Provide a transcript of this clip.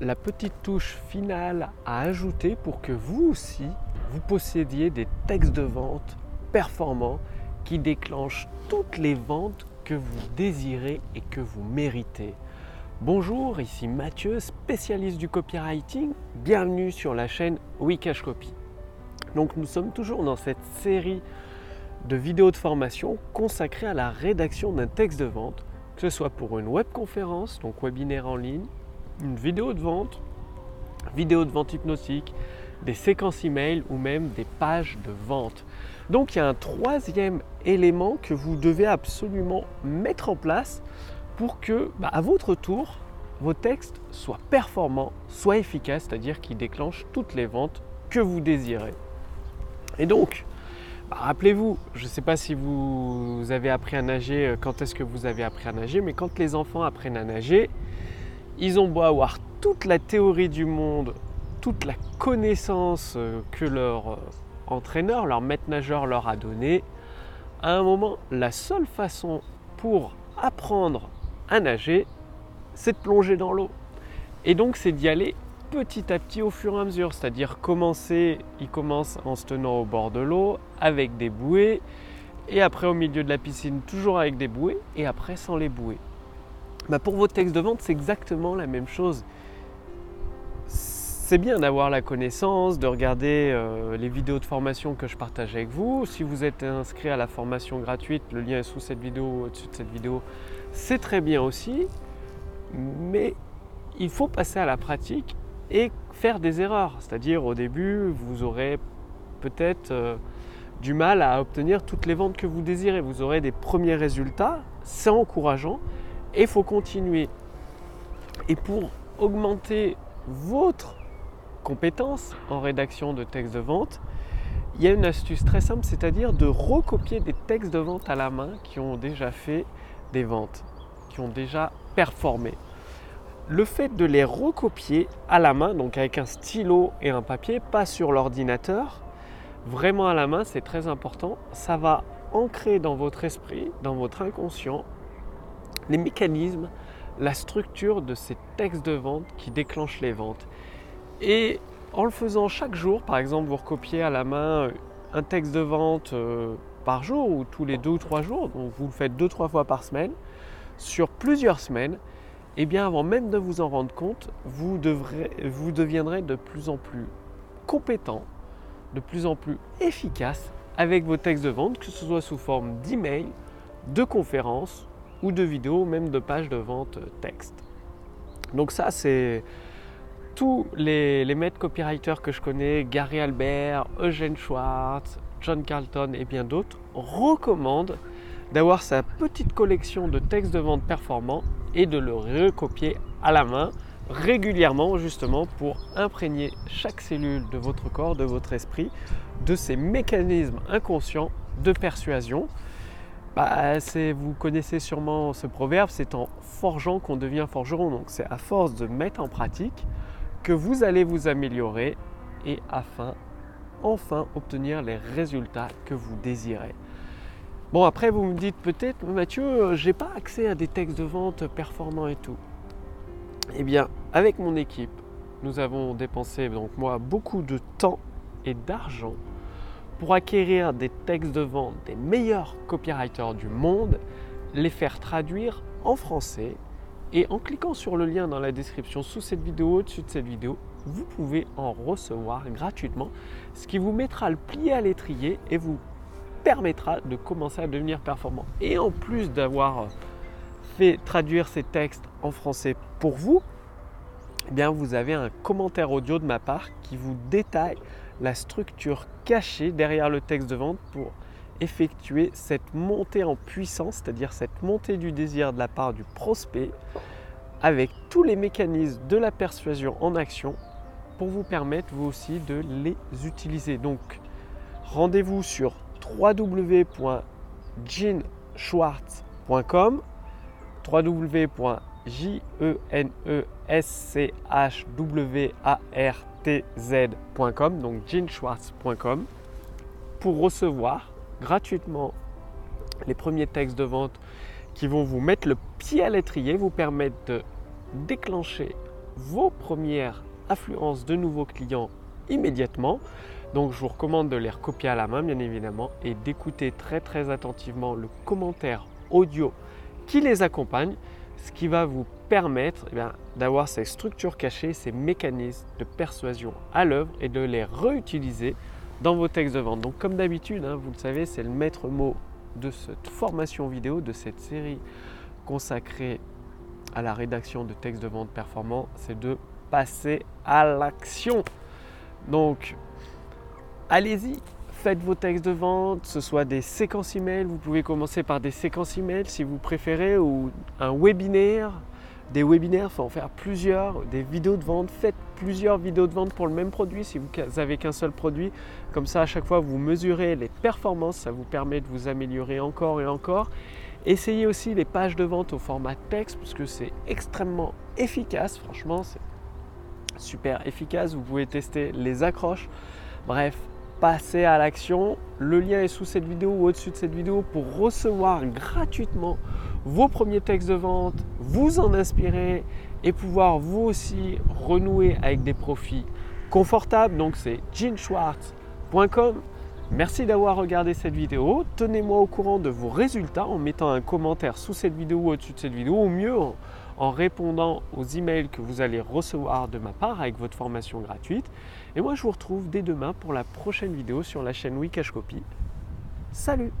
la petite touche finale à ajouter pour que vous aussi, vous possédiez des textes de vente performants qui déclenchent toutes les ventes que vous désirez et que vous méritez. Bonjour, ici Mathieu, spécialiste du copywriting. Bienvenue sur la chaîne Wikash Copy. Donc nous sommes toujours dans cette série de vidéos de formation consacrées à la rédaction d'un texte de vente, que ce soit pour une webconférence, donc webinaire en ligne, une vidéo de vente, vidéo de vente hypnotique, des séquences email ou même des pages de vente. Donc il y a un troisième élément que vous devez absolument mettre en place pour que, bah, à votre tour, vos textes soient performants, soient efficaces, c'est-à-dire qu'ils déclenchent toutes les ventes que vous désirez. Et donc, bah, rappelez-vous, je ne sais pas si vous avez appris à nager, euh, quand est-ce que vous avez appris à nager, mais quand les enfants apprennent à nager, ils ont beau avoir toute la théorie du monde, toute la connaissance euh, que leur euh, entraîneur, leur maître nageur leur a donnée, à un moment, la seule façon pour apprendre à nager, c'est de plonger dans l'eau. Et donc, c'est d'y aller petit à petit au fur et à mesure, c'est-à-dire commencer, ils commencent en se tenant au bord de l'eau avec des bouées, et après au milieu de la piscine toujours avec des bouées, et après sans les bouées. Bah, pour vos textes de vente, c'est exactement la même chose. C'est bien d'avoir la connaissance, de regarder euh, les vidéos de formation que je partage avec vous. Si vous êtes inscrit à la formation gratuite, le lien est sous cette vidéo, au-dessus de cette vidéo, c'est très bien aussi. Mais il faut passer à la pratique et faire des erreurs. C'est-à-dire au début, vous aurez peut-être euh, du mal à obtenir toutes les ventes que vous désirez. Vous aurez des premiers résultats, c'est encourageant, et il faut continuer. Et pour augmenter votre compétence en rédaction de textes de vente, il y a une astuce très simple, c'est-à-dire de recopier des textes de vente à la main qui ont déjà fait des ventes, qui ont déjà performé. Le fait de les recopier à la main, donc avec un stylo et un papier, pas sur l'ordinateur, vraiment à la main, c'est très important. Ça va ancrer dans votre esprit, dans votre inconscient, les mécanismes, la structure de ces textes de vente qui déclenchent les ventes. Et en le faisant chaque jour, par exemple, vous recopiez à la main un texte de vente euh, par jour ou tous les deux ou trois jours, donc vous le faites deux, trois fois par semaine, sur plusieurs semaines, et eh bien avant même de vous en rendre compte, vous, vous deviendrez de plus en plus compétent, de plus en plus efficace avec vos textes de vente, que ce soit sous forme d'email, de conférences ou de vidéos, même de pages de vente texte. Donc ça, c'est tous les, maîtres copywriters que je connais, Gary Albert, Eugene Schwartz, John Carlton et bien d'autres, recommandent d'avoir sa petite collection de textes de vente performants et de le recopier à la main régulièrement justement pour imprégner chaque cellule de votre corps, de votre esprit, de ces mécanismes inconscients de persuasion bah, vous connaissez sûrement ce proverbe, c'est en forgeant qu'on devient forgeron. Donc c'est à force de mettre en pratique que vous allez vous améliorer et afin enfin obtenir les résultats que vous désirez. Bon après vous me dites peut-être Mathieu, j'ai pas accès à des textes de vente performants et tout. Eh bien avec mon équipe, nous avons dépensé donc moi beaucoup de temps et d'argent pour acquérir des textes de vente des meilleurs copywriters du monde, les faire traduire en français et en cliquant sur le lien dans la description sous cette vidéo, au-dessus de cette vidéo, vous pouvez en recevoir gratuitement, ce qui vous mettra le plié à l'étrier et vous permettra de commencer à devenir performant. Et en plus d'avoir fait traduire ces textes en français pour vous, eh bien vous avez un commentaire audio de ma part qui vous détaille la structure cachée derrière le texte de vente pour effectuer cette montée en puissance, c'est-à-dire cette montée du désir de la part du prospect avec tous les mécanismes de la persuasion en action pour vous permettre vous aussi de les utiliser. Donc rendez-vous sur www.jeanschwartz.com www.jeneschwartz tz.com, donc jeanschwartz.com, pour recevoir gratuitement les premiers textes de vente qui vont vous mettre le pied à l'étrier, vous permettre de déclencher vos premières affluences de nouveaux clients immédiatement. Donc je vous recommande de les recopier à la main bien évidemment et d'écouter très très attentivement le commentaire audio qui les accompagne, ce qui va vous permettre eh d'avoir ces structures cachées, ces mécanismes de persuasion à l'œuvre et de les réutiliser dans vos textes de vente. Donc comme d'habitude, hein, vous le savez, c'est le maître mot de cette formation vidéo, de cette série consacrée à la rédaction de textes de vente performants, c'est de passer à l'action. Donc, allez-y, faites vos textes de vente, ce soit des séquences email, vous pouvez commencer par des séquences email si vous préférez, ou un webinaire, des webinaires, faut en faire plusieurs, des vidéos de vente, faites plusieurs vidéos de vente pour le même produit si vous n'avez qu'un seul produit. Comme ça, à chaque fois, vous mesurez les performances, ça vous permet de vous améliorer encore et encore. Essayez aussi les pages de vente au format texte parce que c'est extrêmement efficace, franchement, c'est super efficace. Vous pouvez tester les accroches. Bref, passez à l'action. Le lien est sous cette vidéo ou au-dessus de cette vidéo pour recevoir gratuitement vos premiers textes de vente, vous en inspirer et pouvoir vous aussi renouer avec des profits confortables. Donc c'est jeanschwartz.com. Merci d'avoir regardé cette vidéo. Tenez-moi au courant de vos résultats en mettant un commentaire sous cette vidéo ou au-dessus de cette vidéo, ou mieux en, répondant aux emails que vous allez recevoir de ma part avec votre formation gratuite. Et moi, je vous retrouve dès demain pour la prochaine vidéo sur la chaîne Wikash Copy. Salut